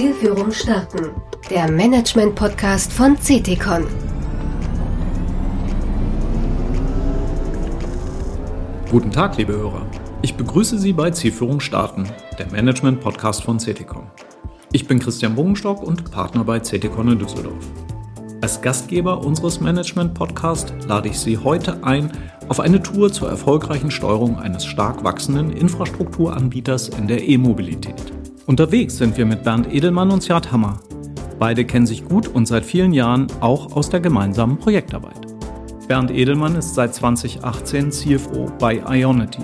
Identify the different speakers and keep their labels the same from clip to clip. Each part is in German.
Speaker 1: Zielführung starten. Der Management-Podcast von CTCon.
Speaker 2: Guten Tag, liebe Hörer. Ich begrüße Sie bei Zielführung starten, der Management-Podcast von CTCon. Ich bin Christian Bogenstock und Partner bei CTCon in Düsseldorf. Als Gastgeber unseres Management-Podcasts lade ich Sie heute ein auf eine Tour zur erfolgreichen Steuerung eines stark wachsenden Infrastrukturanbieters in der E-Mobilität. Unterwegs sind wir mit Bernd Edelmann und Sjad Hammer. Beide kennen sich gut und seit vielen Jahren auch aus der gemeinsamen Projektarbeit. Bernd Edelmann ist seit 2018 CFO bei Ionity.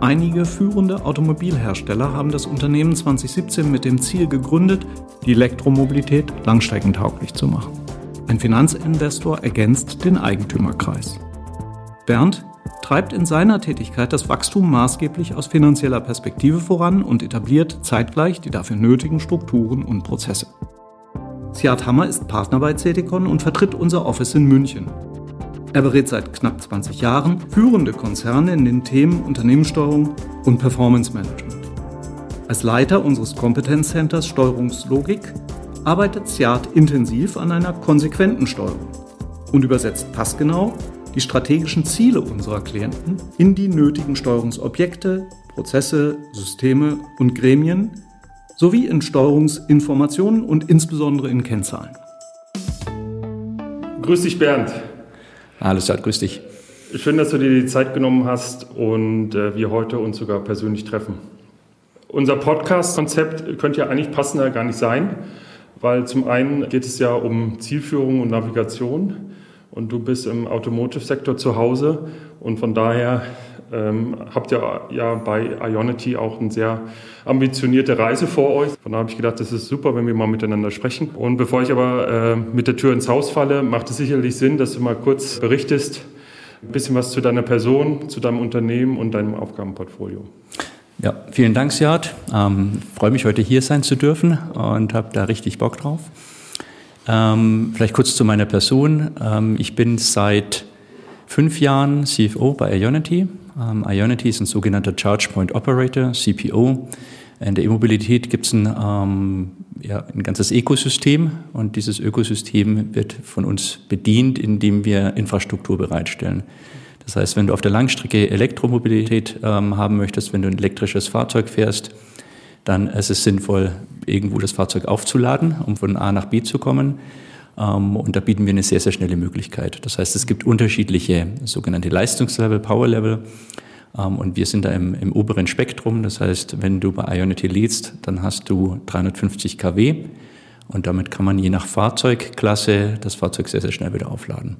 Speaker 2: Einige führende Automobilhersteller haben das Unternehmen 2017 mit dem Ziel gegründet, die Elektromobilität langstreckentauglich zu machen. Ein Finanzinvestor ergänzt den Eigentümerkreis. Bernd treibt in seiner Tätigkeit das Wachstum maßgeblich aus finanzieller Perspektive voran und etabliert zeitgleich die dafür nötigen Strukturen und Prozesse. Siad Hammer ist Partner bei CETICON und vertritt unser Office in München. Er berät seit knapp 20 Jahren führende Konzerne in den Themen Unternehmenssteuerung und Performance Management. Als Leiter unseres Kompetenzcenters Steuerungslogik arbeitet Siad intensiv an einer konsequenten Steuerung und übersetzt passgenau die strategischen Ziele unserer Klienten in die nötigen Steuerungsobjekte, Prozesse, Systeme und Gremien sowie in Steuerungsinformationen und insbesondere in Kennzahlen.
Speaker 3: Grüß dich, Bernd.
Speaker 4: Hallo, Sad, grüß dich.
Speaker 3: Schön, dass du dir die Zeit genommen hast und äh, wir heute uns sogar persönlich treffen. Unser Podcast-Konzept könnte ja eigentlich passender gar nicht sein, weil zum einen geht es ja um Zielführung und Navigation und du bist im Automotive-Sektor zu Hause und von daher ähm, habt ihr ja bei Ionity auch eine sehr ambitionierte Reise vor euch. Von daher habe ich gedacht, das ist super, wenn wir mal miteinander sprechen. Und bevor ich aber äh, mit der Tür ins Haus falle, macht es sicherlich Sinn, dass du mal kurz berichtest, ein bisschen was zu deiner Person, zu deinem Unternehmen und deinem Aufgabenportfolio.
Speaker 4: Ja, vielen Dank, Siad. Ähm, freue mich, heute hier sein zu dürfen und habe da richtig Bock drauf. Ähm, vielleicht kurz zu meiner Person. Ähm, ich bin seit fünf Jahren CFO bei Ionity. Ähm, Ionity ist ein sogenannter Charge Point Operator, CPO. In der E-Mobilität gibt es ein, ähm, ja, ein ganzes Ökosystem und dieses Ökosystem wird von uns bedient, indem wir Infrastruktur bereitstellen. Das heißt, wenn du auf der Langstrecke Elektromobilität ähm, haben möchtest, wenn du ein elektrisches Fahrzeug fährst, dann ist es sinnvoll, irgendwo das Fahrzeug aufzuladen, um von A nach B zu kommen. Ähm, und da bieten wir eine sehr, sehr schnelle Möglichkeit. Das heißt, es gibt unterschiedliche sogenannte Leistungslevel, Powerlevel. Ähm, und wir sind da im, im oberen Spektrum. Das heißt, wenn du bei Ionity lädst, dann hast du 350 kW. Und damit kann man je nach Fahrzeugklasse das Fahrzeug sehr, sehr schnell wieder aufladen.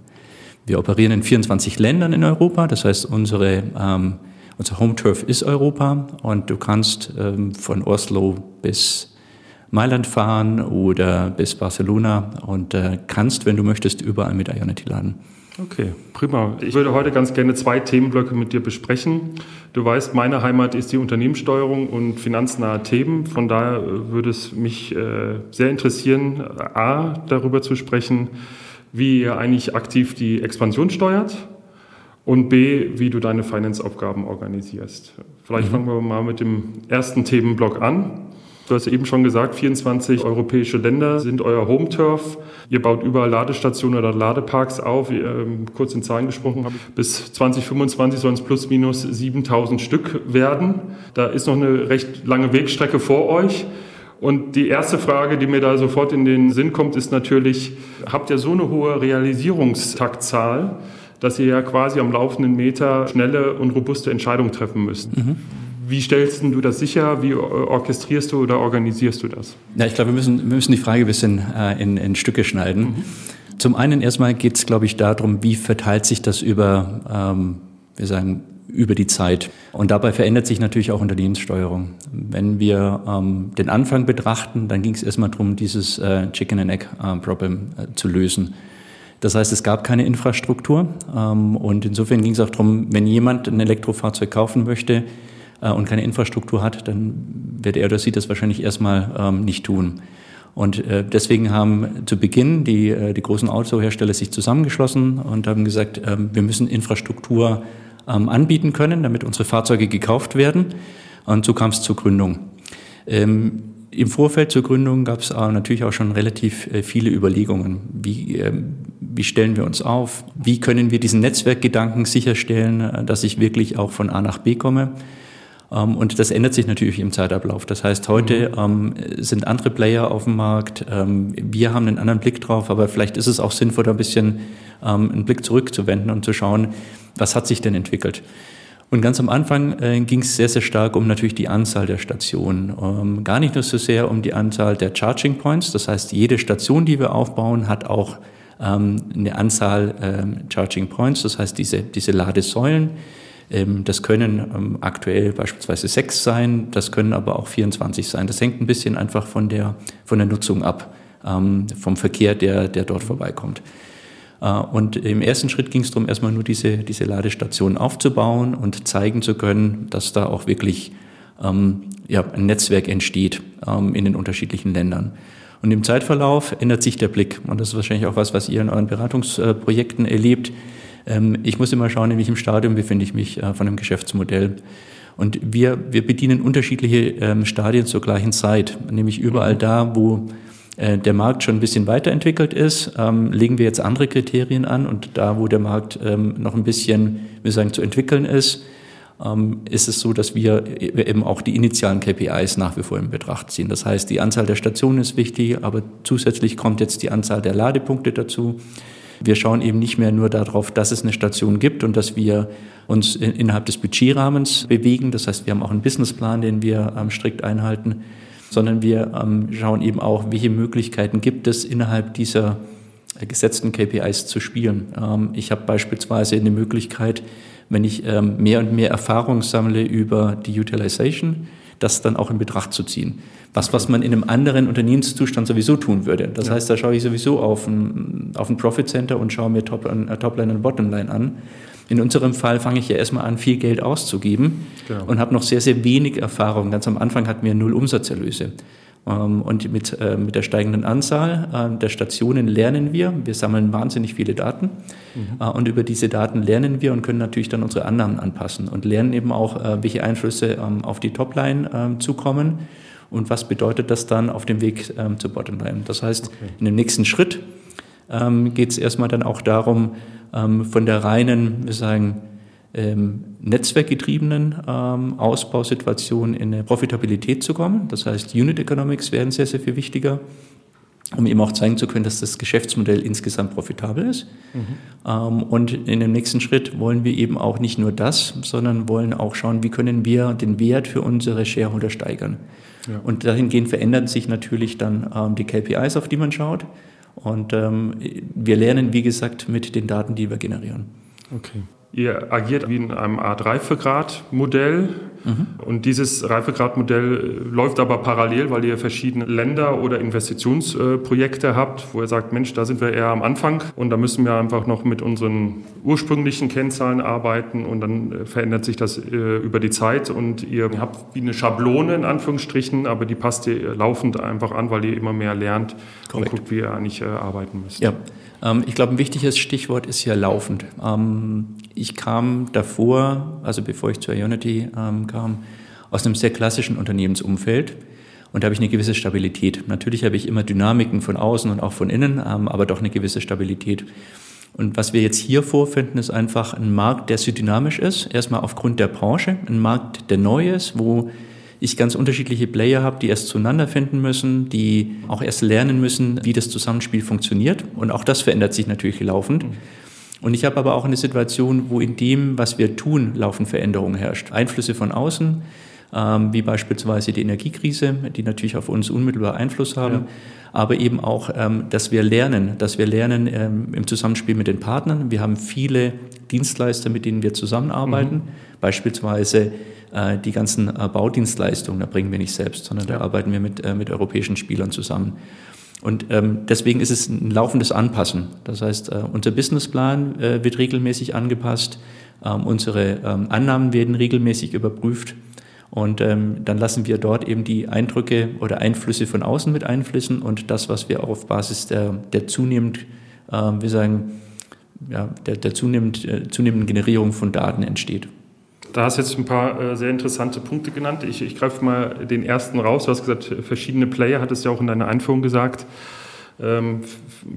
Speaker 4: Wir operieren in 24 Ländern in Europa. Das heißt, unsere ähm, unser Home Turf ist Europa und du kannst ähm, von Oslo bis Mailand fahren oder bis Barcelona und äh, kannst, wenn du möchtest, überall mit Ionity laden.
Speaker 3: Okay, prima. Ich würde heute ganz gerne zwei Themenblöcke mit dir besprechen. Du weißt, meine Heimat ist die Unternehmenssteuerung und finanznahe Themen. Von daher äh, würde es mich äh, sehr interessieren, a, darüber zu sprechen, wie ihr eigentlich aktiv die Expansion steuert und B, wie du deine Finance-Aufgaben organisierst. Vielleicht mhm. fangen wir mal mit dem ersten Themenblock an. Du hast eben schon gesagt, 24 europäische Länder sind euer Home-Turf. Ihr baut überall Ladestationen oder Ladeparks auf. Ähm, kurz in Zahlen gesprochen habe bis 2025 sollen es plus minus 7000 Stück werden. Da ist noch eine recht lange Wegstrecke vor euch. Und die erste Frage, die mir da sofort in den Sinn kommt, ist natürlich, habt ihr so eine hohe Realisierungstaktzahl, dass ihr ja quasi am laufenden Meter schnelle und robuste Entscheidungen treffen müsst. Mhm. Wie stellst du das sicher? Wie orchestrierst du oder organisierst du das?
Speaker 4: Ja, ich glaube, wir müssen, wir müssen die Frage ein bisschen äh, in, in Stücke schneiden. Mhm. Zum einen erstmal geht es, glaube ich, darum, wie verteilt sich das über, ähm, wir sagen, über die Zeit. Und dabei verändert sich natürlich auch Unternehmenssteuerung. Wenn wir ähm, den Anfang betrachten, dann ging es erstmal darum, dieses äh, Chicken and Egg äh, Problem äh, zu lösen. Das heißt, es gab keine Infrastruktur ähm, und insofern ging es auch darum, wenn jemand ein Elektrofahrzeug kaufen möchte äh, und keine Infrastruktur hat, dann wird er oder sie das wahrscheinlich erstmal ähm, nicht tun. Und äh, deswegen haben zu Beginn die, äh, die großen Autohersteller sich zusammengeschlossen und haben gesagt, ähm, wir müssen Infrastruktur anbieten können, damit unsere Fahrzeuge gekauft werden. Und so kam es zur Gründung. Im Vorfeld zur Gründung gab es natürlich auch schon relativ viele Überlegungen. Wie, wie stellen wir uns auf? Wie können wir diesen Netzwerkgedanken sicherstellen, äh, dass ich wirklich auch von A nach B komme? Ähm, und das ändert sich natürlich im Zeitablauf. Das heißt, heute mhm. sind andere Player auf dem Markt. wir haben einen anderen Blick drauf, aber vielleicht ist es auch sinnvoll, ein bisschen einen Blick zurückzuwenden und zu schauen, was hat sich denn entwickelt. Und ganz am Anfang äh, ging es sehr, sehr stark um natürlich die Anzahl der Stationen. Ähm, gar nicht nur so sehr um die Anzahl der Charging Points. Das heißt, jede Station, die wir aufbauen, hat auch ähm, eine Anzahl ähm, Charging Points. Das heißt, diese, diese Ladesäulen. Ähm, das können ähm, aktuell beispielsweise sechs sein. Das können aber auch 24 sein. Das hängt ein bisschen einfach von der, von der Nutzung ab, ähm, vom Verkehr, der, der dort vorbeikommt. Äh, und im ersten Schritt ging es darum, erstmal nur diese, diese Ladestationen aufzubauen und zeigen zu können, dass da auch wirklich ähm, ja, ein Netzwerk entsteht ähm, in den unterschiedlichen Ländern. Und im Zeitverlauf ändert sich der Blick. Und das ist wahrscheinlich auch was, was ihr in euren Beratungsprojekten erlebt. Ähm, ich muss immer schauen, in welchem Stadium befinde ich mich äh, von einem Geschäftsmodell. Und wir, wir bedienen unterschiedliche ähm, Stadien zur gleichen Zeit, nämlich überall da, wo äh, der Markt schon ein bisschen weiterentwickelt ist, ähm, legen wir jetzt andere Kriterien an und da, wo der Markt noch ein bisschen, wir sagen, zu entwickeln ist, ist es so, dass wir eben auch die initialen KPIs nach wie vor in Betracht ziehen. Das heißt, die Anzahl der Stationen ist wichtig, aber zusätzlich kommt jetzt die Anzahl der Ladepunkte dazu. Wir schauen eben nicht mehr nur darauf, dass es eine Station gibt und dass wir uns innerhalb des Budgetrahmens bewegen. Das heißt, wir haben auch einen Businessplan, den wir strikt einhalten sondern wir ähm, schauen eben auch, welche Möglichkeiten gibt es innerhalb dieser gesetzten KPIs zu spielen. Ähm, ich habe beispielsweise eine Möglichkeit, wenn ich ähm, mehr und mehr Erfahrung sammle über die Utilization, das dann auch in Betracht zu ziehen. Was, was man in einem anderen Unternehmenszustand sowieso tun würde. Das ja. heißt, da schaue ich sowieso auf ein, auf ein Profit Center und schaue mir Top, äh, Topline und Bottomline an. In unserem Fall fange ich ja erstmal an, viel Geld auszugeben genau. und habe noch sehr, sehr wenig Erfahrung. Ganz am Anfang hatten wir null Umsatzerlöse. Ähm, und mit, äh, mit der steigenden Anzahl äh, der Stationen lernen wir. Wir sammeln wahnsinnig viele Daten. Mhm. Äh, und über diese Daten lernen wir und können natürlich dann unsere Annahmen anpassen und lernen eben auch, welche Einflüsse ähm, auf die Topline ähm, zukommen und was bedeutet das dann auf dem Weg zur Bottomline. Das heißt, okay. in dem nächsten Schritt geht es erstmal dann auch darum, von der reinen, wir sagen, ähm, netzwerkgetriebenen ähm, Ausbausituation in eine Profitabilität zu kommen. Das heißt, Unit Economics werden sehr, sehr viel wichtiger, um eben auch zeigen zu können, dass das Geschäftsmodell insgesamt profitabel ist. Mhm. Ähm, und in dem nächsten Schritt wollen wir eben auch nicht nur das, sondern wollen auch schauen, wie können wir den Wert für unsere Shareholder steigern. Ja. Und dahingehend verändern sich natürlich dann ähm, die KPIs, auf die man schaut. Und ähm, wir lernen, wie gesagt, mit den Daten, die wir generieren.
Speaker 3: Okay. Ihr agiert wie in einem Art Reifegradmodell. Mhm. Und dieses Reifegradmodell äh, läuft aber parallel, weil ihr verschiedene Länder oder Investitionsprojekte habt, wo ihr sagt, Mensch, da sind wir eher am Anfang und da müssen wir einfach noch mit unseren ursprünglichen Kennzahlen arbeiten und dann äh, verändert sich das äh, über die Zeit und ihr habt wie eine Schablone in Anführungsstrichen, aber die passt ihr laufend einfach an, weil ihr immer mehr lernt Korrekt. und guckt, wie ihr eigentlich arbeiten müsst.
Speaker 4: Ja. Ähm, ich glaube, ein wichtiges Stichwort ist hier laufend. Ähm, ich kam davor, also bevor ich zur Ionity ähm, kam, aus einem sehr klassischen Unternehmensumfeld. Und da habe ich eine gewisse Stabilität. Natürlich habe ich immer Dynamiken von außen und auch von innen, aber doch eine gewisse Stabilität. Und was wir jetzt hier vorfinden, ist einfach ein Markt, der sehr dynamisch ist. Erstmal aufgrund der Branche, ein Markt, der neu ist, wo ich ganz unterschiedliche Player habe, die erst zueinander finden müssen, die auch erst lernen müssen, wie das Zusammenspiel funktioniert. Und auch das verändert sich natürlich laufend. Und ich habe aber auch eine Situation, wo in dem, was wir tun, laufend Veränderungen herrscht. Einflüsse von außen, ähm, wie beispielsweise die Energiekrise, die natürlich auf uns unmittelbar Einfluss haben, ja. aber eben auch, ähm, dass wir lernen, dass wir lernen ähm, im Zusammenspiel mit den Partnern. Wir haben viele Dienstleister, mit denen wir zusammenarbeiten, mhm. beispielsweise äh, die ganzen äh, Baudienstleistungen, da bringen wir nicht selbst, sondern da arbeiten wir mit, äh, mit europäischen Spielern zusammen. Und ähm, deswegen ist es ein laufendes Anpassen. Das heißt, äh, unser Businessplan äh, wird regelmäßig angepasst, ähm, unsere ähm, Annahmen werden regelmäßig überprüft und ähm, dann lassen wir dort eben die Eindrücke oder Einflüsse von außen mit einfließen und das, was wir auf Basis der, der zunehmend, äh, wir sagen, ja, der, der zunehmend, äh, zunehmenden Generierung von Daten entsteht.
Speaker 3: Da hast du jetzt ein paar äh, sehr interessante Punkte genannt. Ich, ich greife mal den ersten raus. Du hast gesagt, verschiedene Player, hattest ja auch in deiner Einführung gesagt. Ähm,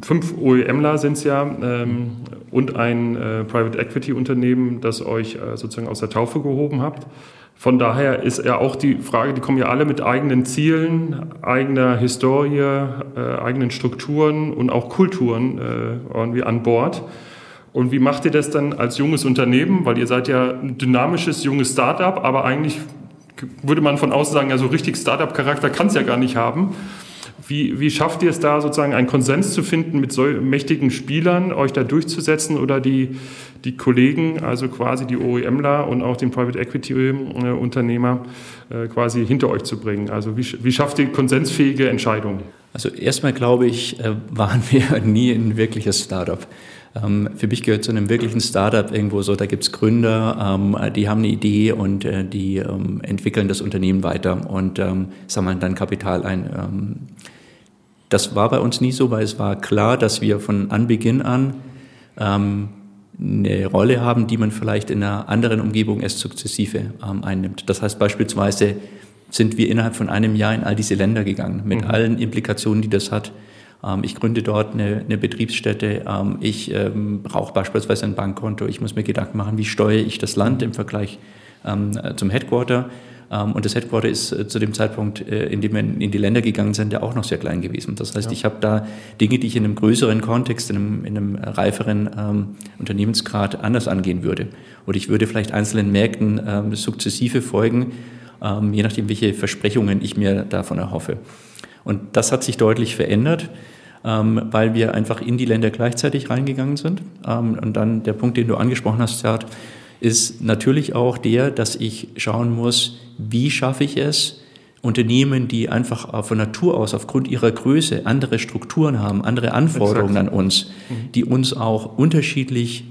Speaker 3: fünf OEMler sind es ja ähm, und ein äh, Private Equity Unternehmen, das euch äh, sozusagen aus der Taufe gehoben habt. Von daher ist ja auch die Frage, die kommen ja alle mit eigenen Zielen, eigener Historie, äh, eigenen Strukturen und auch Kulturen äh, irgendwie an Bord. Und wie macht ihr das dann als junges Unternehmen? Weil ihr seid ja ein dynamisches, junges Startup, aber eigentlich würde man von außen sagen, ja, so richtig Startup-Charakter kann es ja gar nicht haben. Wie, wie schafft ihr es da sozusagen einen Konsens zu finden mit so mächtigen Spielern, euch da durchzusetzen oder die, die Kollegen, also quasi die OEMler und auch den Private Equity Unternehmer äh, quasi hinter euch zu bringen? Also wie, wie schafft ihr konsensfähige Entscheidungen?
Speaker 4: Also erstmal glaube ich, äh, waren wir nie ein wirkliches Startup. Ähm, für mich gehört zu einem wirklichen Startup irgendwo so, da gibt es Gründer, ähm, die haben eine Idee und äh, die ähm, entwickeln das Unternehmen weiter und sammeln dann Kapital ein. das war bei uns nie so, weil es war klar, dass wir von Anbeginn an eine Rolle haben, die man vielleicht in einer anderen Umgebung erst sukzessive einnimmt. Das heißt beispielsweise sind wir innerhalb von einem Jahr in all diese Länder gegangen, mit mhm. allen Implikationen, die das hat. Ähm, ich gründe dort eine, eine Betriebsstätte. Ähm, ich ähm, brauche beispielsweise ein Bankkonto. Ich muss mir Gedanken machen, wie steuere ich das Land im Vergleich zum Headquarter. Und das Headquarter ist äh, zu dem Zeitpunkt, äh, in dem wir in die Länder gegangen sind, ja auch noch sehr klein gewesen. Das heißt, ja. ich habe da Dinge, die ich in einem größeren Kontext, in einem, in einem reiferen ähm, Unternehmensgrad anders angehen würde. Oder ich würde vielleicht einzelnen Märkten ähm, sukzessive folgen, ähm, je nachdem, welche Versprechungen ich mir davon erhoffe. Und das hat sich deutlich verändert ähm, weil wir einfach in die Länder gleichzeitig reingegangen sind. Ähm, und dann der Punkt, den du angesprochen hast, Zert, ist natürlich auch der, dass ich schauen muss, wie schaffe ich es, Unternehmen, die einfach von Natur aus aufgrund ihrer Größe andere Strukturen haben, andere Anforderungen Exakt. an uns, mhm. die uns auch unterschiedlich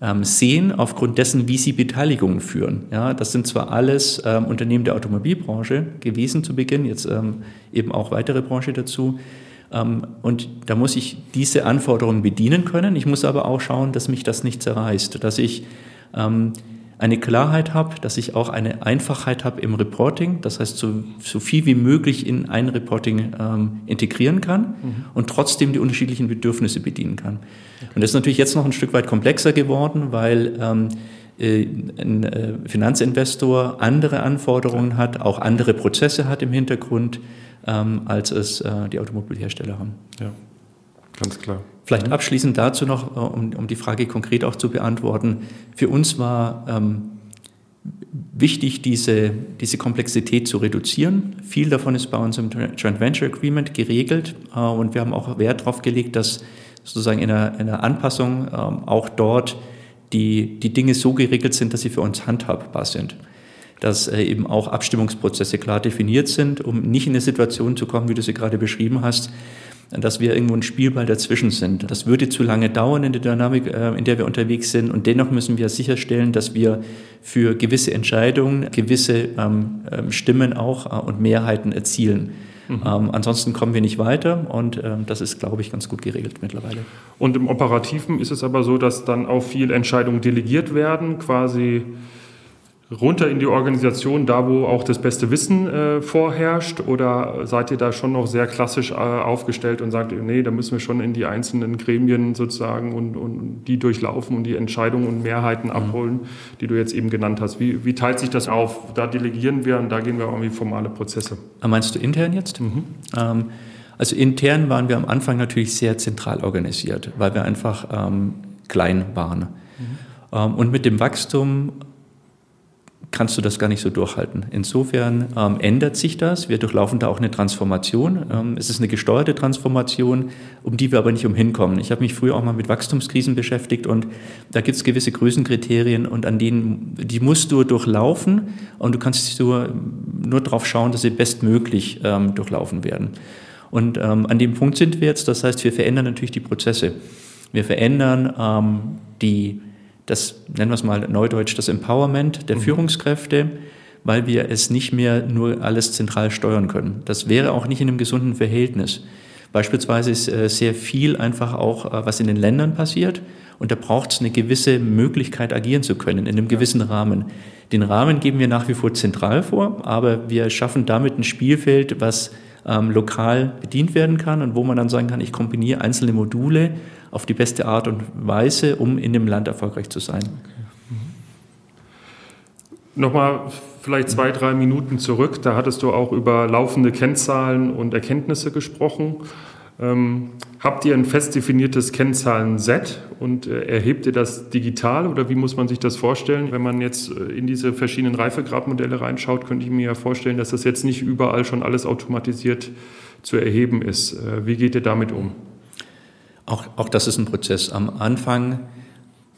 Speaker 4: ähm, sehen aufgrund dessen, wie sie Beteiligungen führen. Ja, das sind zwar alles ähm, Unternehmen der Automobilbranche gewesen zu Beginn, jetzt ähm, eben auch weitere Branche dazu, und da muss ich diese Anforderungen bedienen können. Ich muss aber auch schauen, dass mich das nicht zerreißt, dass ich ähm, eine Klarheit habe, dass ich auch eine Einfachheit habe im Reporting, das heißt so, so viel wie möglich in ein Reporting ähm, integrieren kann mhm. und trotzdem die unterschiedlichen Bedürfnisse bedienen kann. Okay. Und das ist natürlich jetzt noch ein Stück weit komplexer geworden, weil ähm, äh, ein äh, Finanzinvestor andere Anforderungen hat, auch andere Prozesse hat im Hintergrund ähm, als es äh, die Automobilhersteller haben.
Speaker 3: Ja, ganz klar.
Speaker 4: Vielleicht abschließend dazu noch, äh, um, um die Frage konkret auch zu beantworten. Für uns war ähm, wichtig, diese, diese Komplexität zu reduzieren. Viel davon ist bei uns im Joint Venture Agreement geregelt äh, und wir haben auch Wert darauf gelegt, dass sozusagen in einer, in einer Anpassung ähm, auch dort die, die Dinge so geregelt sind, dass sie für uns handhabbar sind dass äh, eben auch Abstimmungsprozesse klar definiert sind, um nicht in eine Situation zu kommen, wie du sie gerade beschrieben hast, dass wir irgendwo ein Spielball dazwischen sind. Das würde zu lange dauern in der Dynamik, äh, in der wir unterwegs sind. Und dennoch müssen wir sicherstellen, dass wir für gewisse Entscheidungen gewisse ähm, ähm, Stimmen auch äh, und Mehrheiten erzielen. Mhm. Ähm, ansonsten kommen wir nicht weiter und ähm, das ist, glaube ich, ganz gut geregelt mittlerweile.
Speaker 3: Und im Operativen ist es aber so, dass dann auch viele Entscheidungen delegiert werden, quasi runter in die Organisation, da wo auch das beste Wissen äh, vorherrscht? Oder seid ihr da schon noch sehr klassisch äh, aufgestellt und sagt, nee, da müssen wir schon in die einzelnen Gremien sozusagen und, und die durchlaufen und die Entscheidungen und Mehrheiten mhm. abholen, die du jetzt eben genannt hast? Wie, wie, teilt sich das auf? Da delegieren wir und da gehen wir irgendwie formale Prozesse.
Speaker 4: Meinst du intern jetzt? Mhm. Ähm, also intern waren wir am Anfang natürlich sehr zentral organisiert, weil wir einfach ähm, klein waren. Mhm. Ähm, und mit dem Wachstum kannst du das gar nicht so durchhalten. Insofern ähm, ändert sich das. Wir durchlaufen da auch eine Transformation. Ähm, es ist eine gesteuerte Transformation, um die wir aber nicht umhinkommen. Ich habe mich früher auch mal mit Wachstumskrisen beschäftigt und da gibt es gewisse Größenkriterien und an denen, die musst du durchlaufen und du kannst nur, nur darauf schauen, dass sie bestmöglich ähm, durchlaufen werden. Und ähm, an dem Punkt sind wir jetzt. Das heißt, wir verändern natürlich die Prozesse. Wir verändern ähm, die das nennen wir es mal neudeutsch, das Empowerment der mhm. Führungskräfte, weil wir es nicht mehr nur alles zentral steuern können. Das wäre auch nicht in einem gesunden Verhältnis. Beispielsweise ist äh, sehr viel einfach auch, äh, was in den Ländern passiert. Und da braucht es eine gewisse Möglichkeit, agieren zu können, in einem gewissen Rahmen. Den Rahmen geben wir nach wie vor zentral vor, aber wir schaffen damit ein Spielfeld, was ähm, lokal bedient werden kann und wo man dann sagen kann, ich kombiniere einzelne Module auf die beste Art und Weise, um in dem Land erfolgreich zu sein.
Speaker 3: Nochmal vielleicht zwei, drei Minuten zurück, da hattest du auch über laufende Kennzahlen und Erkenntnisse gesprochen. Ähm, habt ihr ein fest definiertes Kennzahlenset und äh, erhebt ihr das digital oder wie muss man sich das vorstellen? Wenn man jetzt äh, in diese verschiedenen Reifegradmodelle reinschaut, könnte ich mir ja vorstellen, dass das jetzt nicht überall schon alles automatisiert zu erheben ist. Äh, wie geht ihr damit um?
Speaker 4: Auch, auch das ist ein Prozess. Am Anfang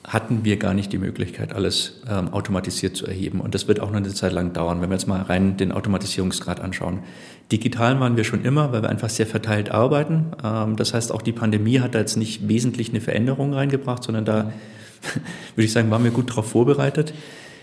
Speaker 4: hatten wir gar nicht die Möglichkeit, alles ähm, automatisiert zu erheben. Und das wird auch noch eine Zeit lang dauern, wenn wir jetzt mal rein den Automatisierungsgrad anschahauen. Digital waren wir schon immer, weil wir einfach sehr verteilt arbeiten. Ähm, das heißt, auch die Pandemie hat da jetzt nicht wesentlich eine Veränderung reingebracht, sondern da, würde ich sagen, waren wir gut darauf vorbereitet.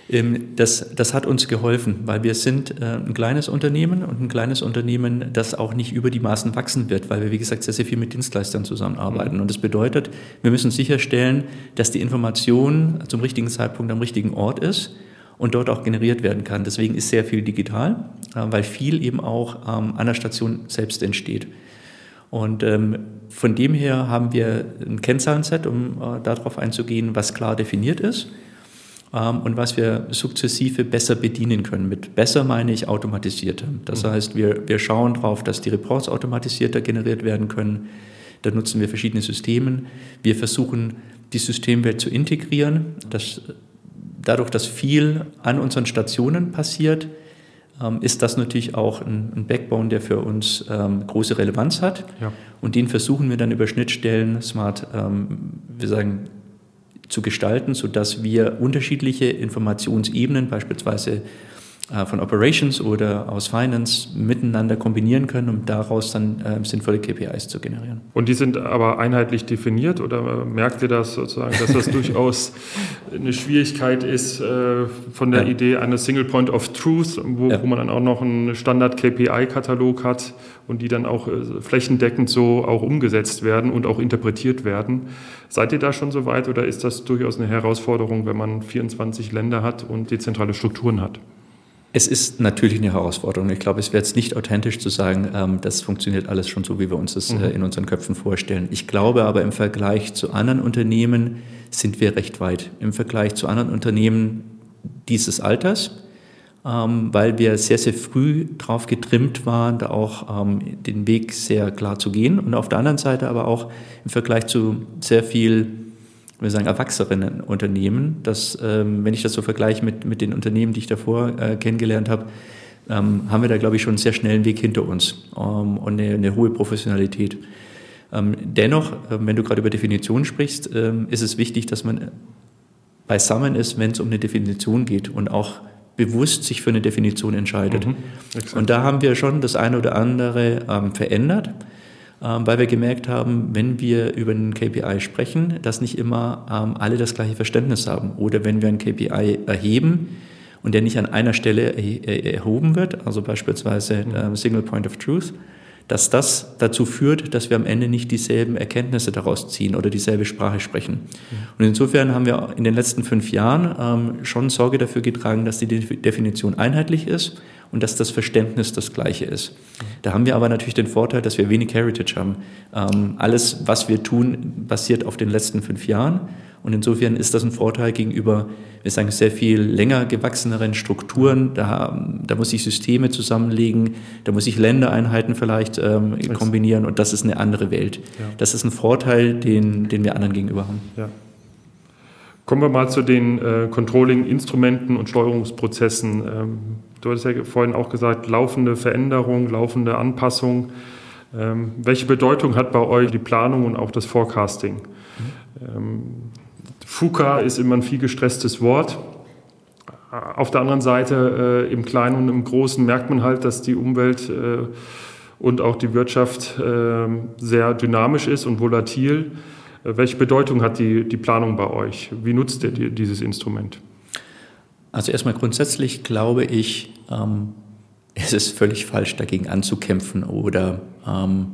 Speaker 4: Ähm, das, das hat uns geholfen, weil wir sind äh, ein kleines Unternehmen und ein kleines Unternehmen, das auch nicht über die Maßen wachsen wird, weil wir, wie gesagt, sehr, sehr viel mit Dienstleistern zusammenarbeiten. Mhm. Und das bedeutet, wir müssen sicherstellen, dass die Information zum richtigen Zeitpunkt am richtigen Ort ist und dort auch generiert werden kann. Deswegen ist sehr viel digital, äh, weil viel eben auch ähm, an der Station selbst entsteht. Und ähm, von dem her haben wir ein Kennzahlenset, um äh, darauf einzugehen, was klar definiert ist und was wir sukzessive besser bedienen können. Mit besser meine ich automatisierter. Das mhm. heißt, wir, wir schauen darauf, dass die Reports automatisierter generiert werden können. Da nutzen wir verschiedene Systeme. Wir versuchen, die Systemwelt zu integrieren. Das, dadurch, dass viel an unseren Stationen passiert, ähm, ist das natürlich auch ein, Backbone, der für uns ähm, große Relevanz hat. Ja. Und den versuchen wir dann über Schnittstellen, Smart, ähm, wir sagen, zu gestalten, sodass wir unterschiedliche Informationsebenen, beispielsweise von Operations oder aus Finance miteinander kombinieren können, um daraus dann äh, sinnvolle KPIs zu generieren.
Speaker 3: Und die sind aber einheitlich definiert oder merkt ihr das sozusagen, dass das durchaus eine Schwierigkeit ist äh, von der ja. Idee eines Single Point of Truth, wo, ja. wo man dann auch noch einen Standard-KPI-Katalog hat und die dann auch äh, flächendeckend so auch umgesetzt werden und auch interpretiert werden. Seid ihr da schon so weit oder ist das durchaus eine Herausforderung, wenn man 24 Länder hat und dezentrale Strukturen hat?
Speaker 4: Es ist natürlich eine Herausforderung. Ich glaube, es wäre jetzt nicht authentisch zu sagen, ähm, das funktioniert alles schon so, wie wir uns das äh, mhm. in unseren Köpfen vorstellen. Ich glaube aber im Vergleich zu anderen Unternehmen sind wir recht weit. Im Vergleich zu anderen Unternehmen dieses Alters, ähm, weil wir sehr, sehr früh darauf getrimmt waren, da auch ähm, den Weg sehr klar zu gehen. Und auf der anderen Seite aber auch im Vergleich zu sehr viel wir sagen, erwachsenen Unternehmen. Das, ähm, wenn ich das so vergleiche mit, mit den Unternehmen, die ich davor äh, kennengelernt habe, ähm, haben wir da, glaube ich, schon einen sehr schnellen Weg hinter uns ähm, und eine, eine, hohe Professionalität. Dennoch, äh, wenn du gerade über Definition sprichst, ist es wichtig, dass man beisammen ist, wenn es um eine Definition geht und auch bewusst sich für eine Definition entscheidet. Mhm, und da haben wir schon das eine oder andere ähm, verändert. Ähm, weil wir gemerkt haben, wenn wir über einen KPI sprechen, dass nicht immer ähm, alle das gleiche Verständnis haben. Oder wenn wir einen KPI erheben und der nicht an einer Stelle erhoben wird, also beispielsweise mhm. Single Point of Truth, dass das dazu führt, dass wir am Ende nicht dieselben Erkenntnisse daraus ziehen oder dieselbe Sprache sprechen. Mhm. Und insofern haben wir in den letzten fünf Jahren ähm, schon Sorge dafür getragen, dass die Definition einheitlich ist und dass das Verständnis das gleiche ist. Da haben wir aber natürlich den Vorteil, dass wir wenig Heritage haben. Ähm, alles, was wir tun, basiert auf den letzten fünf Jahren und insofern ist das ein Vorteil gegenüber, wir sagen, sehr viel länger gewachseneren Strukturen. Da, da muss ich Systeme zusammenlegen, da muss ich Ländereinheiten vielleicht ähm, kombinieren und das ist eine andere Welt. Ja. Das ist ein Vorteil, den, den wir anderen gegenüber haben.
Speaker 3: Ja. Kommen wir mal zu den äh, Controlling-Instrumenten und Steuerungsprozessen. Ähm, du hattest ja vorhin auch gesagt, laufende Veränderung, laufende Anpassung. Ähm, welche Bedeutung hat bei euch die Planung und auch das Forecasting? Mhm. FUKA ist immer ein viel gestresstes Wort. Auf der anderen Seite, äh, im Kleinen und im Großen, merkt man halt, dass die Umwelt äh, und auch die Wirtschaft äh, sehr dynamisch ist und volatil. Äh, welche Bedeutung hat die, die Planung bei euch? Wie nutzt ihr die, dieses Instrument?
Speaker 4: Also erstmal grundsätzlich glaube ich, ähm, es ist völlig falsch, dagegen anzukämpfen oder ähm,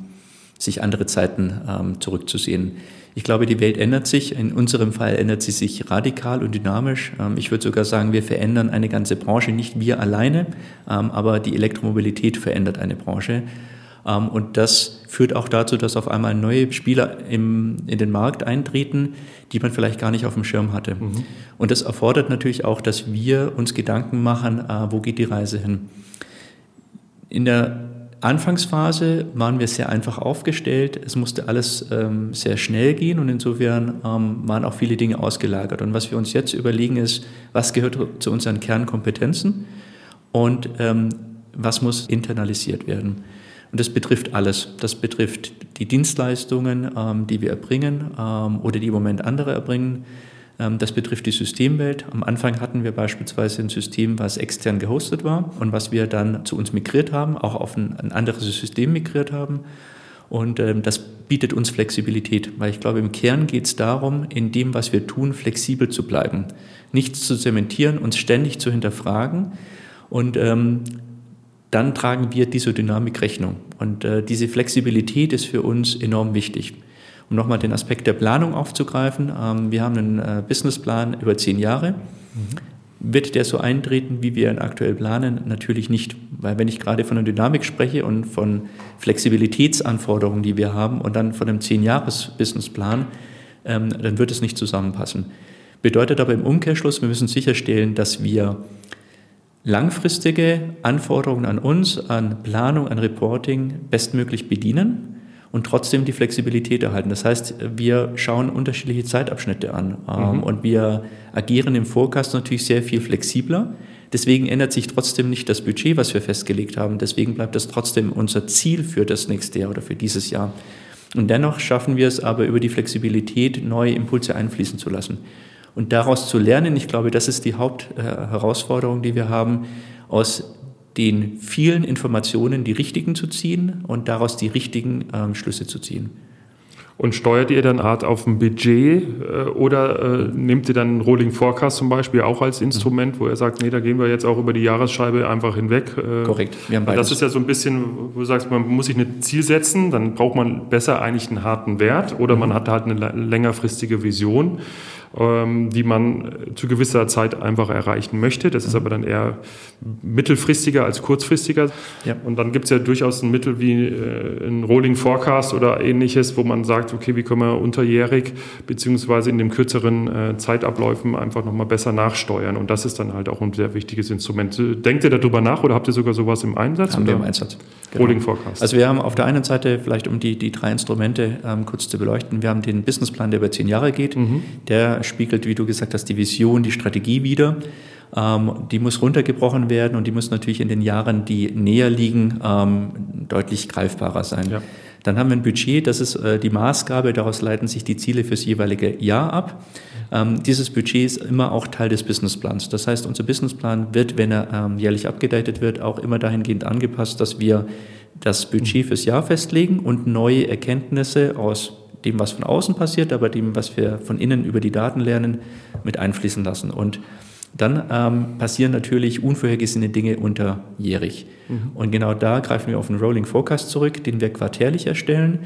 Speaker 4: sich andere Zeiten ähm, zurückzusehen. Ich glaube, die Welt ändert sich. In unserem Fall ändert sie sich radikal und dynamisch. Ähm, ich würde sogar sagen, wir verändern eine ganze Branche, nicht wir alleine, ähm, aber die Elektromobilität verändert eine Branche. Ähm, und das führt auch dazu, dass auf einmal neue Spieler im, in den Markt eintreten, die man vielleicht gar nicht auf dem Schirm hatte. Mhm. Und das erfordert natürlich auch, dass wir uns Gedanken machen, äh, wo geht die Reise hin. In der Anfangsphase waren wir sehr einfach aufgestellt. Es musste alles ähm, sehr schnell gehen und insofern ähm, waren auch viele Dinge ausgelagert. Und was wir uns jetzt überlegen ist, was gehört zu unseren Kernkompetenzen und ähm, was muss internalisiert werden. Und das betrifft alles. Das betrifft die Dienstleistungen, ähm, die wir erbringen ähm, oder die im Moment andere erbringen. Ähm, das betrifft die Systemwelt. Am Anfang hatten wir beispielsweise ein System, was extern gehostet war und was wir dann zu uns migriert haben, auch auf ein, anderes System migriert haben. Und ähm, das bietet uns Flexibilität, weil ich glaube, im Kern geht es darum, in dem, was wir tun, flexibel zu bleiben. Nichts zu zementieren, uns ständig zu hinterfragen. Und ähm, dann tragen wir dieser Dynamik Rechnung. Und äh, diese Flexibilität ist für uns enorm wichtig. Um nochmal den Aspekt der Planung aufzugreifen, ähm, wir haben einen äh, Businessplan über zehn Jahre. Mhm. Wird der so eintreten, wie wir ihn aktuell planen? Natürlich nicht, weil wenn ich gerade von der Dynamik spreche und von Flexibilitätsanforderungen, die wir haben, und dann von einem zehn-Jahres-Businessplan, ähm, dann wird es nicht zusammenpassen. Bedeutet aber im Umkehrschluss, wir müssen sicherstellen, dass wir langfristige Anforderungen an uns, an Planung, an Reporting bestmöglich bedienen und trotzdem die Flexibilität erhalten. Das heißt, wir schauen unterschiedliche Zeitabschnitte an ähm, mhm. und wir agieren im Forecast natürlich sehr viel flexibler. Deswegen ändert sich trotzdem nicht das Budget, was wir festgelegt haben. Deswegen bleibt das trotzdem unser Ziel für das nächste Jahr oder für dieses Jahr. Und dennoch schaffen wir es aber über die Flexibilität, neue Impulse einfließen zu lassen. Und daraus zu lernen, ich glaube, das ist die Hauptherausforderung, die wir haben, aus den vielen Informationen die richtigen zu ziehen und daraus die richtigen ähm, Schlüsse zu ziehen.
Speaker 3: Und steuert ihr dann Art auf ein Budget äh, oder äh, nehmt ihr dann Rolling Forecast zum Beispiel auch als Instrument, wo ihr sagt, nee, da gehen wir jetzt auch über die Jahresscheibe einfach hinweg?
Speaker 4: Äh, Korrekt,
Speaker 3: wir haben beides. Das ist ja so ein bisschen, wo du sagst, man muss sich ein Ziel setzen, dann braucht man besser eigentlich einen harten Wert oder man hat halt eine längerfristige Vision die man zu gewisser Zeit einfach erreichen möchte. Das ist aber dann eher mittelfristiger als kurzfristiger. Ja. Und dann gibt es ja durchaus ein Mittel wie äh, ein Rolling Forecast oder ähnliches, wo man sagt, okay, wie können wir unterjährig beziehungsweise in den kürzeren äh, Zeitabläufen einfach nochmal besser nachsteuern. Und das ist dann halt auch ein sehr wichtiges Instrument. Denkt ihr darüber nach oder habt ihr sogar sowas im Einsatz?
Speaker 4: Haben oder? wir im Einsatz.
Speaker 3: Genau. Rolling Forecast.
Speaker 4: Also wir haben auf der einen Seite, vielleicht um die, die drei Instrumente ähm, kurz zu beleuchten, wir haben den Businessplan, der über zehn Jahre geht. Mhm. Der spiegelt, wie du gesagt hast, die Vision, die Strategie wieder. Ähm, die muss runtergebrochen werden und die muss natürlich in den Jahren, die näher liegen, ähm, deutlich greifbarer sein. Ja. Dann haben wir ein Budget, das ist äh, die Maßgabe, daraus leiten sich die Ziele fürs jeweilige Jahr ab. Ähm, dieses Budget ist immer auch Teil des Businessplans. Das heißt, unser Businessplan wird, wenn er ähm, jährlich abgedatet wird, auch immer dahingehend angepasst, dass wir das Budget fürs Jahr festlegen und neue Erkenntnisse aus dem, was von außen passiert, aber dem, was wir von innen über die Daten lernen, mit einfließen lassen. Und dann ähm, passieren natürlich unvorhergesehene Dinge unterjährig. Mhm. Und genau da greifen wir auf einen Rolling Forecast zurück, den wir quartärlich erstellen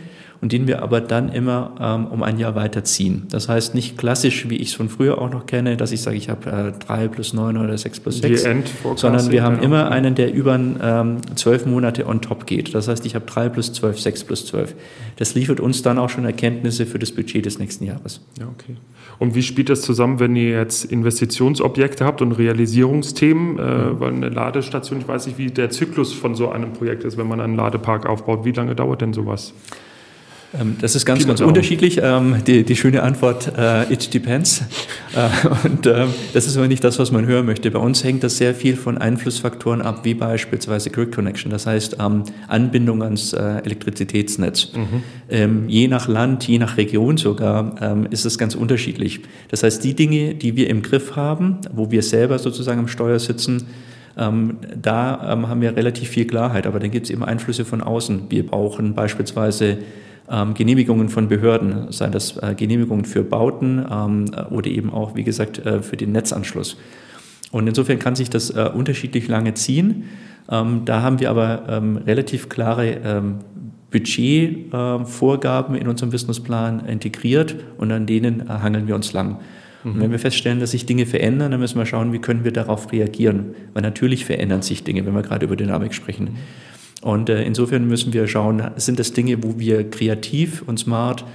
Speaker 4: und den wir aber dann immer ähm, um ein Jahr weiterziehen. Das heißt nicht klassisch, wie ich es von früher auch noch kenne, dass ich sage, ich habe äh, 3 plus 9 oder 6 plus 6, sondern wir haben immer einen, der über ähm, 12 Monate on top geht. Das heißt, ich habe 3 plus 12, 6 plus 12. Das liefert uns dann auch schon Erkenntnisse für das Budget des nächsten Jahres.
Speaker 3: Ja, okay. Und wie spielt das zusammen, wenn ihr jetzt Investitionsobjekte habt und Realisierungsthemen? Äh, mhm. weil eine Ladestation, ich weiß nicht, wie der Zyklus von so einem Projekt ist, wenn man einen Ladepark aufbaut. Wie lange dauert denn sowas?
Speaker 4: Ähm, das ist ganz, ganz unterschiedlich. Ähm, die, die schöne Antwort, uh, it depends. Uh, und uh, das ist aber nicht das, was man hören möchte. Bei uns hängt das sehr viel von Einflussfaktoren ab, wie beispielsweise Grid Connection, das heißt Anbindung ans Elektrizitätsnetz. Mhm. Ähm, je nach Land, je nach Region sogar, ähm, ist es ganz unterschiedlich. Das heißt, die Dinge, die wir im Griff haben, wo wir selber sozusagen am Steuer sitzen, ähm, da ähm, haben wir relativ viel Klarheit, aber dann gibt es eben Einflüsse von außen. Wir brauchen beispielsweise ähm, Genehmigungen von Behörden, sei das äh, Genehmigungen für Bauten ähm, oder eben auch, wie gesagt, äh, für den Netzanschluss. Und insofern kann sich das äh, unterschiedlich lange ziehen. Ähm, da haben wir aber ähm, relativ klare ähm, Budgetvorgaben in unserem Businessplan integriert und an denen hangeln wir uns lang. Und wenn wir feststellen, dass sich Dinge verändern, dann müssen wir schauen, wie können wir darauf reagieren. Weil natürlich verändern sich Dinge, wenn wir gerade über Dynamik sprechen. Und äh, insofern müssen wir schauen, sind das Dinge, wo wir kreativ und smart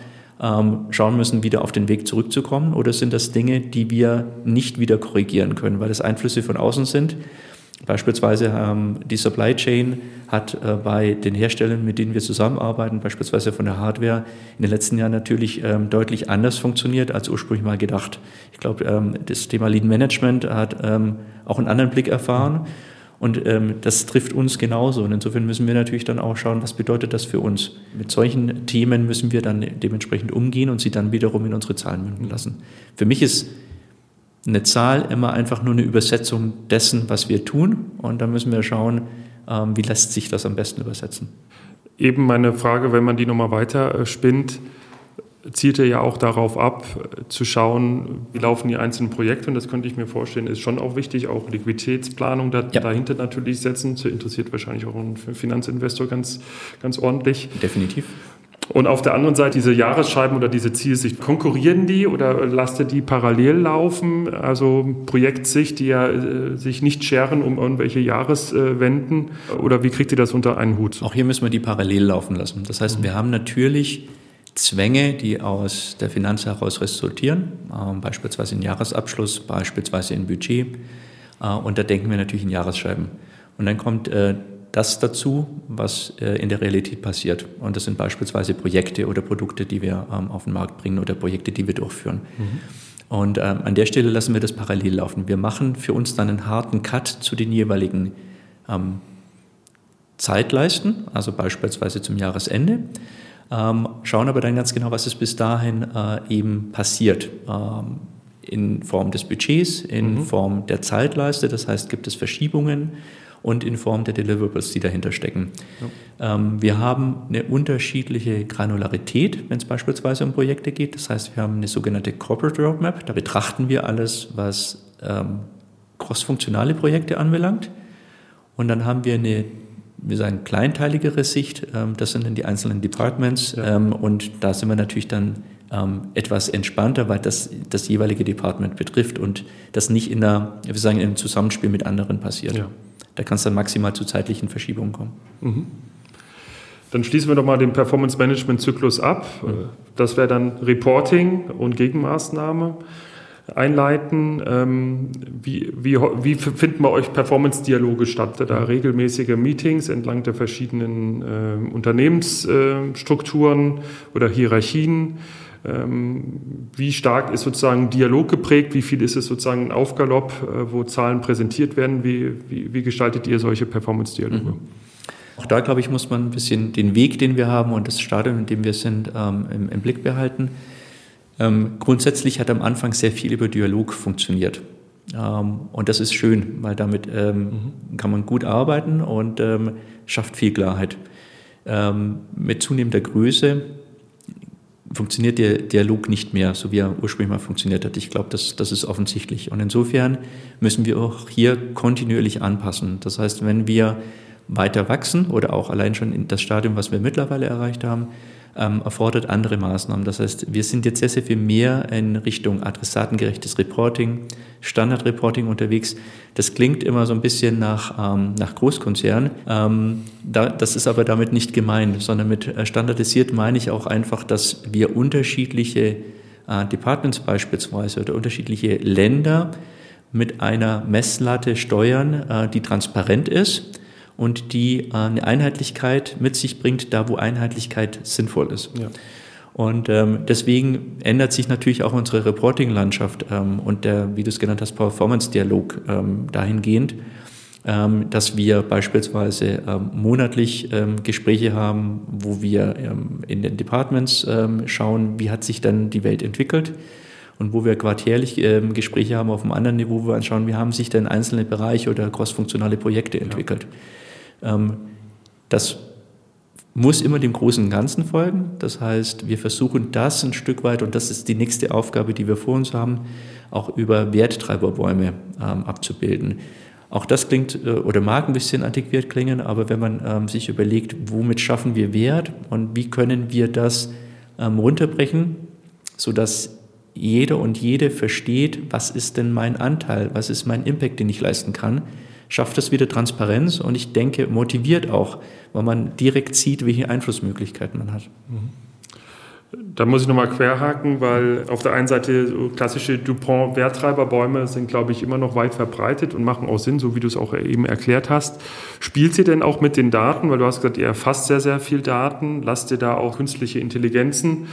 Speaker 4: ähm, schauen müssen, wieder auf den Weg zurückzukommen? Oder sind das Dinge, die wir nicht wieder korrigieren können, weil es Einflüsse von außen sind? Beispielsweise ähm, die Supply Chain hat äh, bei den Herstellern, mit denen wir zusammenarbeiten, beispielsweise von der Hardware, in den letzten Jahren natürlich ähm, deutlich anders funktioniert als ursprünglich mal gedacht. Ich glaube, ähm, das Thema Lean Management hat ähm, auch einen anderen Blick erfahren. Und ähm, das trifft uns genauso. Und insofern müssen wir natürlich dann auch schauen, was bedeutet das für uns. Mit solchen Themen müssen wir dann dementsprechend umgehen und sie dann wiederum in unsere Zahlen münden lassen. Für mich ist eine Zahl immer einfach nur eine Übersetzung dessen, was wir tun. Und da müssen wir schauen, ähm, wie lässt sich das am besten übersetzen.
Speaker 3: Eben meine Frage, wenn man die nochmal weiter äh, spinnt, zielte ja auch darauf ab, zu schauen, wie laufen die einzelnen Projekte. Und das könnte ich mir vorstellen, ist schon auch wichtig, auch Liquiditätsplanung da, ja. dahinter natürlich setzen. Das interessiert wahrscheinlich auch einen Finanzinvestor ganz, ganz ordentlich.
Speaker 4: Definitiv.
Speaker 3: Und auf der anderen Seite diese Jahresscheiben oder diese Zielsicht, konkurrieren die oder lasst ihr die parallel laufen? Also Projektsicht, die ja äh, sich nicht scheren um irgendwelche Jahreswenden oder wie kriegt ihr das unter einen Hut?
Speaker 4: Auch hier müssen wir die parallel laufen lassen. Das heißt, mhm. wir haben natürlich Zwänge, die aus der Finanz heraus resultieren, äh, beispielsweise in Jahresabschluss, beispielsweise in Budget. Äh, und da denken wir natürlich in Jahresscheiben. Und dann kommt äh, das dazu, was äh, in der Realität passiert. Und das sind beispielsweise Projekte oder Produkte, die wir ähm, auf den Markt bringen oder Projekte, die wir durchführen. Mhm. Und ähm, an der Stelle lassen wir das parallel laufen. Wir machen für uns dann einen harten Cut zu den jeweiligen ähm, Zeitleisten, also beispielsweise zum Jahresende, ähm, schauen aber dann ganz genau, was ist bis dahin äh, eben passiert. Ähm, in Form des Budgets, in mhm. Form der Zeitleiste, das heißt, gibt es Verschiebungen und in Form der Deliverables, die dahinter stecken. Ja. Ähm, wir haben eine unterschiedliche Granularität, wenn es beispielsweise um Projekte geht. Das heißt, wir haben eine sogenannte Corporate Roadmap. Da betrachten wir alles, was ähm, crossfunktionale Projekte anbelangt. Und dann haben wir eine wir sagen, kleinteiligere Sicht. Ähm, das sind dann die einzelnen Departments. Ja. Ähm, und da sind wir natürlich dann ähm, etwas entspannter, weil das das jeweilige Department betrifft und das nicht in der, wir sagen, im Zusammenspiel mit anderen passiert. Ja. Da kann es dann maximal zu zeitlichen Verschiebungen kommen. Mhm.
Speaker 3: Dann schließen wir doch mal den Performance Management Zyklus ab. Das wäre dann Reporting und Gegenmaßnahme einleiten. Ähm, wie, wie, wie finden bei euch Performance-Dialoge statt? Da regelmäßige Meetings entlang der verschiedenen äh, Unternehmensstrukturen äh, oder Hierarchien? Ähm, wie stark ist sozusagen Dialog geprägt? Wie viel ist es sozusagen ein Aufgalopp, äh, wo Zahlen präsentiert werden? Wie, wie, wie gestaltet ihr solche Performance-Dialoge? Mhm.
Speaker 4: Auch da, glaube ich, muss man ein bisschen den Weg, den wir haben und das Stadium, in dem wir sind, ähm, im, im, Blick behalten. Ähm, grundsätzlich hat am Anfang sehr viel über Dialog funktioniert. Ähm, und das ist schön, weil damit ähm, mhm. kann man gut arbeiten und ähm, schafft viel Klarheit. mit zunehmender Größe funktioniert der Dialog nicht mehr, so wie er ursprünglich mal funktioniert hat. Ich glaube, das, das ist offensichtlich. Und insofern müssen wir auch hier kontinuierlich anpassen. Das heißt, wenn wir weiter wachsen oder auch allein schon in das Stadium, was wir mittlerweile erreicht haben, ähm, erfordert andere Maßnahmen. Das heißt, wir sind jetzt sehr, sehr viel mehr in Richtung adressatengerechtes Reporting, Standardreporting unterwegs. Das klingt immer so ein bisschen nach, ähm, nach Großkonzern. Ähm, da, das ist aber damit nicht gemeint, sondern mit äh, standardisiert meine ich auch einfach, dass wir unterschiedliche äh, Departments beispielsweise oder unterschiedliche Länder mit einer Messlatte steuern, äh, die transparent ist und die äh, eine Einheitlichkeit mit sich bringt, da wo Einheitlichkeit sinnvoll ist. Ja. Und ähm, deswegen ändert sich natürlich auch unsere Reporting-Landschaft ähm, und der, wie du es genannt hast, Performance-Dialog ähm, dahingehend, ähm, dass wir beispielsweise ähm, monatlich ähm, Gespräche haben, wo wir ähm, in den Departments ähm, schauen, wie hat sich dann die Welt entwickelt und wo wir quartärlich ähm, Gespräche haben auf einem anderen Niveau, wo wir anschauen, wie haben sich denn einzelne Bereiche oder crossfunktionale Projekte entwickelt. Ja. Ähm, das muss immer dem großen Ganzen folgen. Das heißt, wir versuchen das ein Stück weit, und das ist die nächste Aufgabe, die wir vor uns haben, auch über Werttreiberbäume ähm, abzubilden. Auch das klingt äh, oder mag ein bisschen antiquiert klingen, aber wenn man ähm, sich überlegt, womit schaffen wir Wert und wie können wir das runterbrechen, sodass jeder und jede versteht, was ist denn mein Anteil, was ist mein Impact, den ich leisten kann, schafft das wieder Transparenz und ich denke, motiviert auch, weil man direkt sieht, welche Einflussmöglichkeiten man hat. Mhm.
Speaker 3: Da muss ich nochmal querhaken, weil auf der einen Seite klassische Dupont-Werttreiberbäume sind, glaube ich, immer noch weit verbreitet und machen auch Sinn, so wie du es auch eben erklärt hast. Spielt sie denn auch mit den Daten? Weil du hast gesagt, ihr erfasst sehr, sehr viel Daten. Lasst ihr da auch künstliche Intelligenzen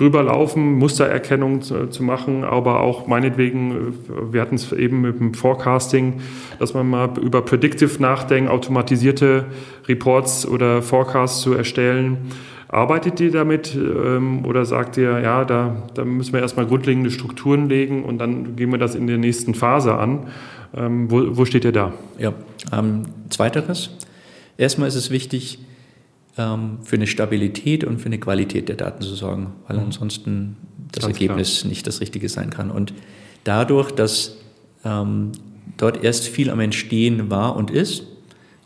Speaker 3: drüber laufen, Mustererkennung zu, zu, machen, aber auch meinetwegen, äh, wir hatten es eben mit dem Forecasting, dass man mal über Predictive nachdenkt, automatisierte Reports oder Forecasts zu erstellen. Arbeitet ihr damit ähm, oder sagt ihr, ja, da, da müssen wir erstmal grundlegende Strukturen legen und dann gehen wir das in der nächsten Phase an? Ähm, wo, wo steht ihr da?
Speaker 4: Ja, ähm, zweiteres. Erstmal ist es wichtig, für eine Stabilität und für eine Qualität der Daten zu sorgen, weil mhm. ansonsten das Ganz Ergebnis klar. nicht das Richtige sein kann. Und dadurch, dass ähm, dort erst viel am Entstehen war und ist,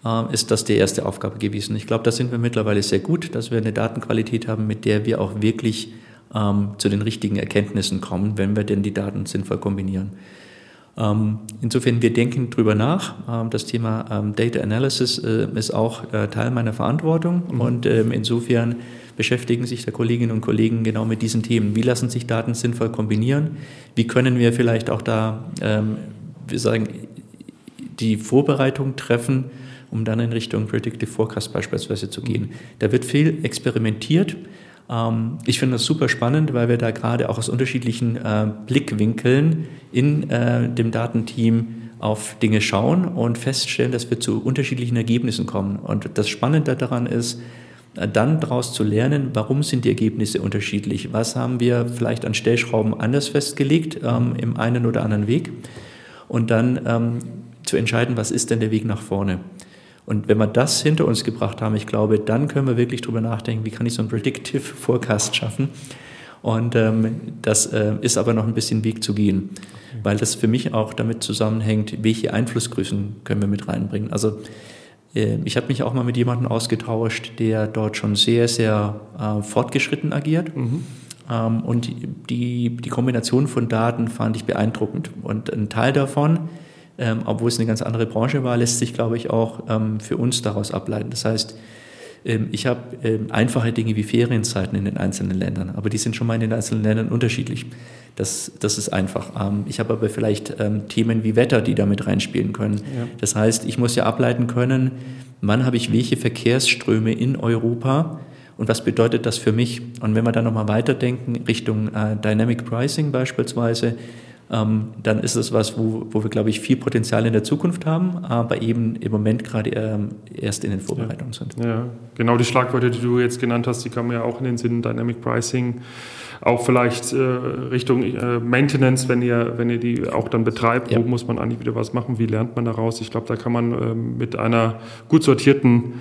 Speaker 4: äh, ist das die erste Aufgabe gewesen. Ich glaube, da sind wir mittlerweile sehr gut, dass wir eine Datenqualität haben, mit der wir auch wirklich ähm, zu den richtigen Erkenntnissen kommen, wenn wir denn die Daten sinnvoll kombinieren. Ähm, insofern, wir denken drüber nach. Ähm, das Thema ähm, Data Analysis äh, ist auch äh, Teil meiner Verantwortung mhm. und insofern beschäftigen sich der Kolleginnen und Kollegen genau mit diesen Themen. Wie lassen sich Daten sinnvoll kombinieren? Wie können wir vielleicht auch da, wir sagen, die Vorbereitung treffen, um dann in Richtung Predictive Forecast beispielsweise zu gehen. Da wird viel experimentiert. Ähm, ich finde das super spannend, weil wir da gerade auch aus unterschiedlichen äh, Blickwinkeln in äh, dem Datenteam auf Dinge schauen und feststellen, dass wir zu unterschiedlichen Ergebnissen kommen. Und das Spannende daran ist, äh, dann daraus zu lernen, warum sind die Ergebnisse unterschiedlich? Was haben wir vielleicht an Stellschrauben anders festgelegt ähm, im einen oder anderen Weg? Und dann ähm, zu entscheiden, was ist denn der Weg nach vorne? Und wenn wir das hinter uns gebracht haben, ich glaube, dann können wir wirklich darüber nachdenken, wie kann ich so einen Predictive Forecast schaffen. Und ähm, das äh, ist aber noch ein bisschen Weg zu gehen, weil das für mich auch damit zusammenhängt, welche Einflussgrößen können wir mit reinbringen. Also äh, ich habe mich auch mal mit jemandem ausgetauscht, der dort schon sehr, sehr äh, fortgeschritten agiert. Mhm. Ähm, und die, die Kombination von Daten fand ich beeindruckend. Und ein Teil davon ähm, obwohl es eine ganz andere Branche war, lässt sich, glaube ich, auch ähm, für uns daraus ableiten. Das heißt, ähm, ich habe ähm, einfache Dinge wie Ferienzeiten in den einzelnen Ländern, aber die sind schon mal in den einzelnen Ländern unterschiedlich. Das, das ist einfach. Ähm, ich habe aber vielleicht ähm, Themen wie Wetter, die damit reinspielen können. Ja. Das heißt, ich muss ja ableiten können, wann habe ich welche Verkehrsströme in Europa und was bedeutet das für mich? Und wenn wir dann nochmal weiterdenken Richtung äh, Dynamic Pricing beispielsweise, dann ist es was, wo, wo wir, glaube ich, viel Potenzial in der Zukunft haben, aber eben im Moment gerade ähm, erst in den Vorbereitungen
Speaker 3: ja.
Speaker 4: sind.
Speaker 3: Ja, genau die Schlagwörter, die du jetzt genannt hast, die kommen ja auch in den Sinn, Dynamic Pricing, auch vielleicht äh, Richtung äh, Maintenance, wenn ihr, wenn ihr die auch dann betreibt, ja. wo muss man eigentlich wieder was machen, wie lernt man daraus? Ich glaube, da kann man äh, mit einer gut sortierten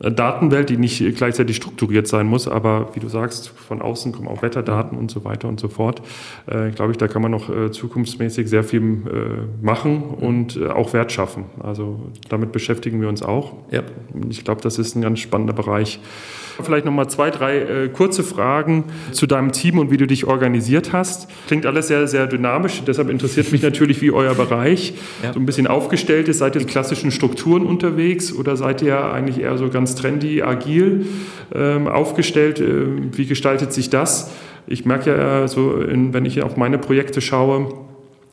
Speaker 3: Datenwelt, die nicht gleichzeitig strukturiert sein muss, aber wie du sagst, von außen kommen auch Wetterdaten und so weiter und so fort. Äh, Glaube ich, da kann man noch äh, zukunftsmäßig sehr viel äh, machen und äh, auch Wert schaffen. Also damit beschäftigen wir uns auch. Ja. Ich glaube, das ist ein ganz spannender Bereich. Vielleicht noch mal zwei, drei äh, kurze Fragen zu deinem Team und wie du dich organisiert hast. Klingt alles sehr, sehr dynamisch. Deshalb interessiert mich natürlich, wie euer Bereich ja. so ein bisschen aufgestellt ist. Seid ihr in klassischen Strukturen unterwegs oder seid ihr eigentlich eher so ganz trendy, agil ähm, aufgestellt? Äh, wie gestaltet sich das? Ich merke ja so, in, wenn ich auf meine Projekte schaue,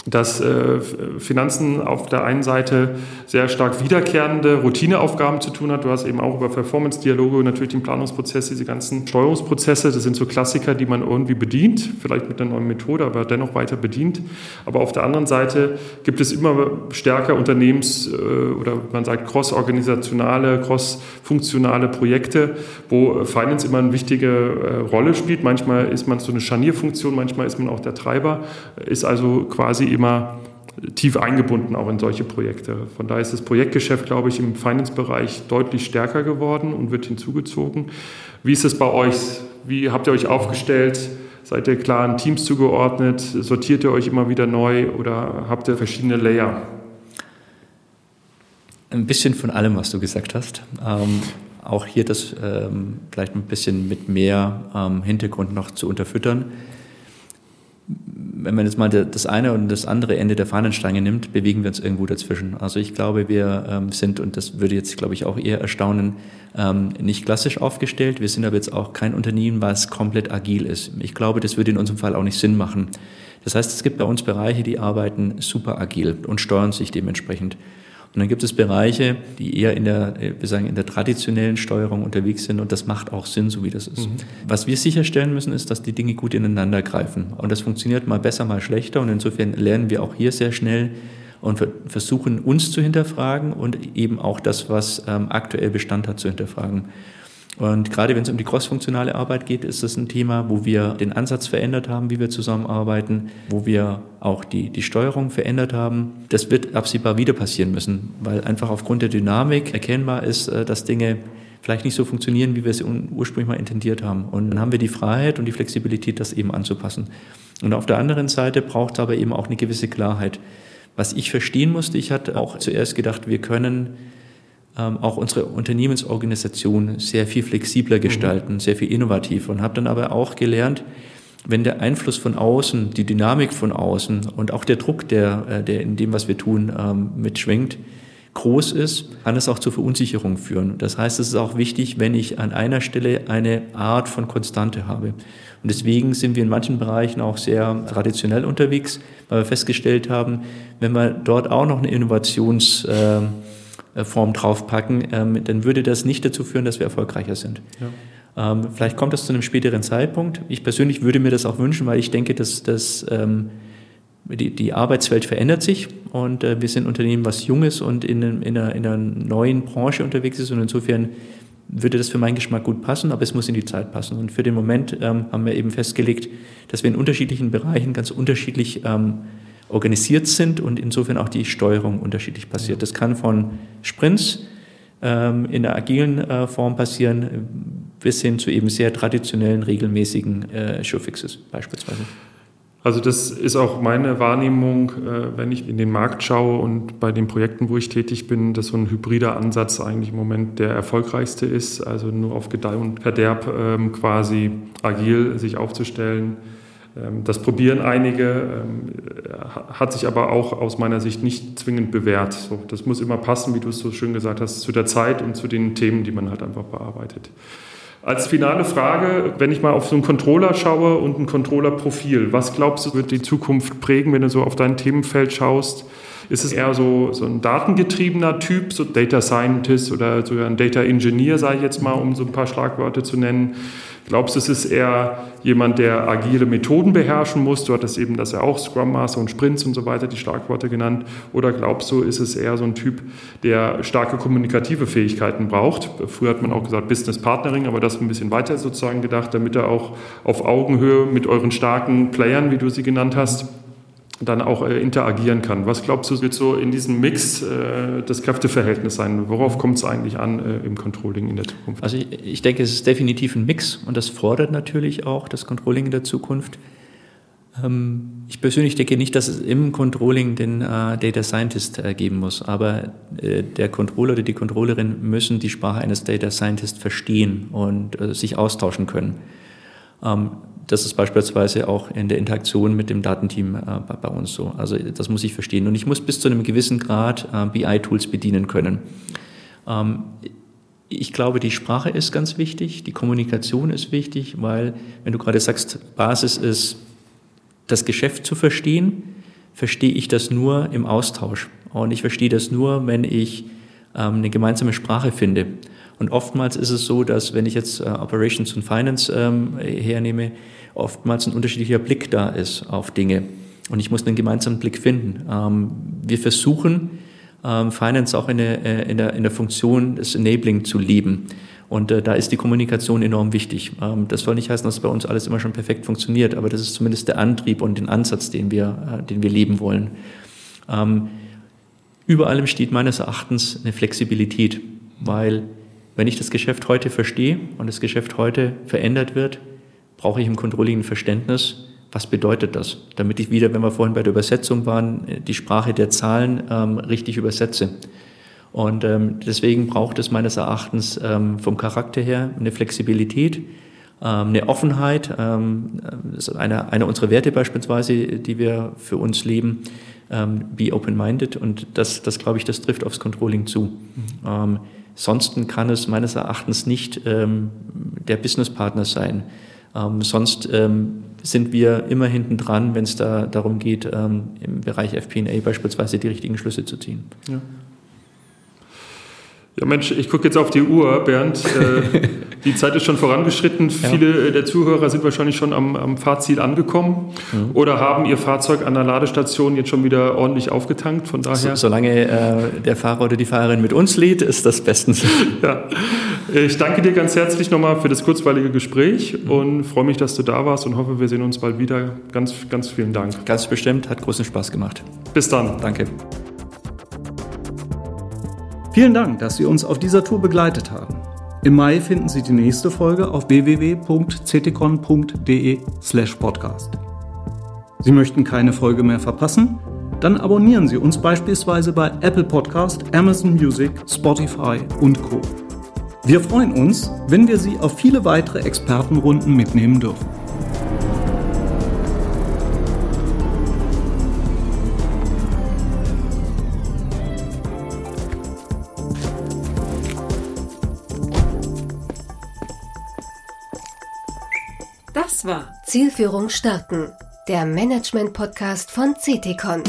Speaker 3: dass äh, Finanzen auf der einen Seite sehr stark wiederkehrende Routineaufgaben zu tun hat. Du hast eben auch über Performance-Dialoge natürlich den Planungsprozess, diese ganzen Steuerungsprozesse, das sind so Klassiker, die man irgendwie bedient, vielleicht mit einer neuen Methode, aber dennoch weiter bedient. Aber auf der anderen Seite gibt es immer stärker Unternehmens- äh, oder man sagt cross-organisationale, cross-funktionale Projekte, wo Finance immer eine wichtige äh, Rolle spielt. Manchmal ist man so eine Scharnierfunktion, manchmal ist man auch der Treiber, ist also quasi immer tief eingebunden auch in solche Projekte. Von daher ist das Projektgeschäft, glaube ich, im Finance-Bereich deutlich stärker geworden und wird hinzugezogen. Wie ist es bei euch? Wie habt ihr euch aufgestellt? Seid ihr klaren Teams zugeordnet? Sortiert ihr euch immer wieder neu oder habt ihr verschiedene Layer?
Speaker 4: Ein bisschen von allem, was du gesagt hast. Ähm, auch hier das ähm, vielleicht ein bisschen mit mehr ähm, Hintergrund noch zu unterfüttern. Wenn man jetzt mal das eine und das andere Ende der Fahnenstange nimmt, bewegen wir uns irgendwo dazwischen. Also ich glaube, wir ähm, sind, und das würde jetzt, glaube ich, auch eher erstaunen, ähm, nicht klassisch aufgestellt. Wir sind aber jetzt auch kein Unternehmen, was komplett agil ist. Ich glaube, das würde in unserem Fall auch nicht Sinn machen. Das heißt, es gibt bei uns Bereiche, die arbeiten super agil und steuern sich dementsprechend. Und dann gibt es Bereiche, die eher in der, wir sagen, in der traditionellen Steuerung unterwegs sind und das macht auch Sinn, so wie das ist. Mhm. Was wir sicherstellen müssen, ist, dass die Dinge gut ineinander greifen. Und das funktioniert mal besser, mal schlechter und insofern lernen wir auch hier sehr schnell und versuchen uns zu hinterfragen und eben auch das, was ähm, aktuell Bestand hat, zu hinterfragen. Und gerade wenn es um die crossfunktionale Arbeit geht, ist das ein Thema, wo wir den Ansatz verändert haben, wie wir zusammenarbeiten, wo wir auch die, die Steuerung verändert haben. Das wird absehbar wieder passieren müssen, weil einfach aufgrund der Dynamik erkennbar ist, äh, dass Dinge vielleicht nicht so funktionieren, wie wir sie ursprünglich mal intendiert haben. Und dann haben wir die Freiheit und die Flexibilität, das eben anzupassen. Und auf der anderen Seite braucht es aber eben auch eine gewisse Klarheit. Was ich verstehen musste, ich hatte auch zuerst gedacht, wir können ähm, auch unsere Unternehmensorganisation sehr viel flexibler gestalten, mhm. sehr viel innovativer und habe dann aber auch gelernt, wenn der Einfluss von außen, die Dynamik von außen und auch der Druck, der, äh, der in dem, was wir tun, ähm, mitschwingt, groß ist, kann es auch zur Verunsicherung führen. Das heißt, es ist auch wichtig, wenn ich an einer Stelle eine Art von Konstante habe. Und deswegen sind wir in manchen Bereichen auch sehr traditionell unterwegs, weil wir festgestellt haben, wenn wir dort auch noch eine Innovations- äh, Form draufpacken, ähm, dann würde das nicht dazu führen, dass wir erfolgreicher sind. Ja. Ähm, vielleicht kommt das zu einem späteren Zeitpunkt. Ich persönlich würde mir das auch wünschen, weil ich denke, dass, dass ähm, die, die Arbeitswelt verändert sich und äh, wir sind ein Unternehmen, was jung ist und in, in, einer, in einer neuen Branche unterwegs ist und insofern würde das für meinen Geschmack gut passen, aber es muss in die Zeit passen. Und für den Moment ähm, haben wir eben festgelegt, dass wir in unterschiedlichen Bereichen ganz unterschiedlich ähm, organisiert sind und insofern auch die Steuerung unterschiedlich passiert. Das kann von Sprints ähm, in der agilen äh, Form passieren, bis hin zu eben sehr traditionellen, regelmäßigen äh, Showfixes beispielsweise.
Speaker 3: Also das ist auch meine Wahrnehmung, äh, wenn ich in den Markt schaue und bei den Projekten, wo ich tätig bin, dass so ein hybrider Ansatz eigentlich im Moment der erfolgreichste ist, also nur auf Gedeih und Verderb ähm, quasi agil sich aufzustellen das probieren einige, ähm, hat sich aber auch aus meiner Sicht nicht zwingend bewährt. das muss immer passen, wie du es so schön gesagt hast, zu der Zeit und zu den Themen, die man halt einfach bearbeitet. Als finale Frage, wenn ich mal auf so einen Controller schaue und ein Controller-Profil, was glaubst du, wird die Zukunft prägen, wenn du so auf dein Themenfeld schaust? Ist es eher so, so ein datengetriebener Typ, so Data Scientist oder sogar ein Data Engineer, sage ich jetzt mal, um so ein paar Schlagwörter zu nennen? Glaubst du, es ist eher jemand, der agile Methoden beherrschen muss? Du hattest eben das ja auch Scrum Master und Sprints und so weiter, die Schlagworte genannt. Oder glaubst du, ist es eher so ein Typ, der starke kommunikative Fähigkeiten braucht? Früher hat man auch gesagt Business Partnering, aber das ein bisschen weiter sozusagen gedacht, damit er auch auf Augenhöhe mit euren starken Playern, wie du sie genannt hast, dann auch äh, interagieren kann. Was glaubst du, wird so in diesem Mix äh, das Kräfteverhältnis sein? Worauf kommt es eigentlich an äh, im Controlling in der Zukunft?
Speaker 4: Also ich, ich, denke, es ist definitiv ein Mix und das fordert natürlich auch das Controlling in der Zukunft. Ähm, ich persönlich denke nicht, dass es im Controlling den äh, Data Scientist äh, geben muss, aber äh, der Controller oder die Controllerin müssen die Sprache eines Data Scientist verstehen und sich austauschen können. Ähm, das ist beispielsweise auch in der Interaktion mit dem Datenteam äh, bei uns so. Also das muss ich verstehen. Und ich muss bis zu einem gewissen Grad äh, BI-Tools bedienen können. Ähm, ich glaube, die Sprache ist ganz wichtig, die Kommunikation ist wichtig, weil wenn du gerade sagst, Basis ist, das Geschäft zu verstehen, verstehe ich das nur im Austausch. Und ich verstehe das nur, wenn ich ähm, eine gemeinsame Sprache finde. Und oftmals ist es so, dass wenn ich jetzt äh, Operations und Finance ähm, hernehme, oftmals ein unterschiedlicher Blick da ist auf Dinge. Und ich muss einen gemeinsamen Blick finden. Ähm, wir versuchen, ähm, Finance auch in der, äh, in, der, in der Funktion des Enabling zu leben. Und äh, da ist die Kommunikation enorm wichtig. Ähm, das soll nicht heißen, dass bei uns alles immer schon perfekt funktioniert, aber das ist zumindest der Antrieb und den Ansatz, den wir, äh, den wir leben wollen. Ähm, über allem steht meines Erachtens eine Flexibilität, weil wenn ich das Geschäft heute verstehe und das Geschäft heute verändert wird, brauche ich im Controlling ein Verständnis, was bedeutet das, damit ich wieder, wenn wir vorhin bei der Übersetzung waren, die Sprache der Zahlen ähm, richtig übersetze. Und ähm, deswegen braucht es meines Erachtens ähm, vom Charakter her eine Flexibilität, ähm, eine Offenheit. Ähm, das ist eine, eine unserer Werte beispielsweise, die wir für uns leben. Ähm, be open-minded und das, das glaube ich, das trifft aufs Controlling zu. Mhm. Sonst kann es meines Erachtens nicht der Businesspartner sein. sonst sind wir immer hinten dran, wenn es da darum geht, im Bereich FP&A beispielsweise die richtigen Schlüsse zu ziehen.
Speaker 3: Ja. Ja, Mensch, ich gucke jetzt auf die Uhr, Bernd. Äh, die Zeit ist schon vorangeschritten. Ja. Viele äh, der Zuhörer sind wahrscheinlich schon am, am Fahrziel angekommen mhm. oder haben ihr Fahrzeug an der Ladestation jetzt schon wieder ordentlich aufgetankt. Von daher. So,
Speaker 4: solange äh, der Fahrer oder die Fahrerin mit uns lädt, ist das bestens.
Speaker 3: ja. Ich danke dir ganz herzlich nochmal für das kurzweilige Gespräch mhm. und freue mich, dass du da warst und hoffe, wir sehen uns bald wieder. Ganz, ganz vielen Dank.
Speaker 4: Ganz bestimmt, hat großen Spaß gemacht.
Speaker 3: Bis dann.
Speaker 4: Danke.
Speaker 2: Vielen Dank, dass Sie uns auf dieser Tour begleitet haben. Im Mai finden Sie die nächste Folge auf www.ctcon.de/podcast. Sie möchten keine Folge mehr verpassen? Dann abonnieren Sie uns beispielsweise bei Apple Podcast, Amazon Music, Spotify und Co. Wir freuen uns, wenn wir Sie auf viele weitere Expertenrunden mitnehmen dürfen.
Speaker 1: War Zielführung starten, der Management-Podcast von CTCon.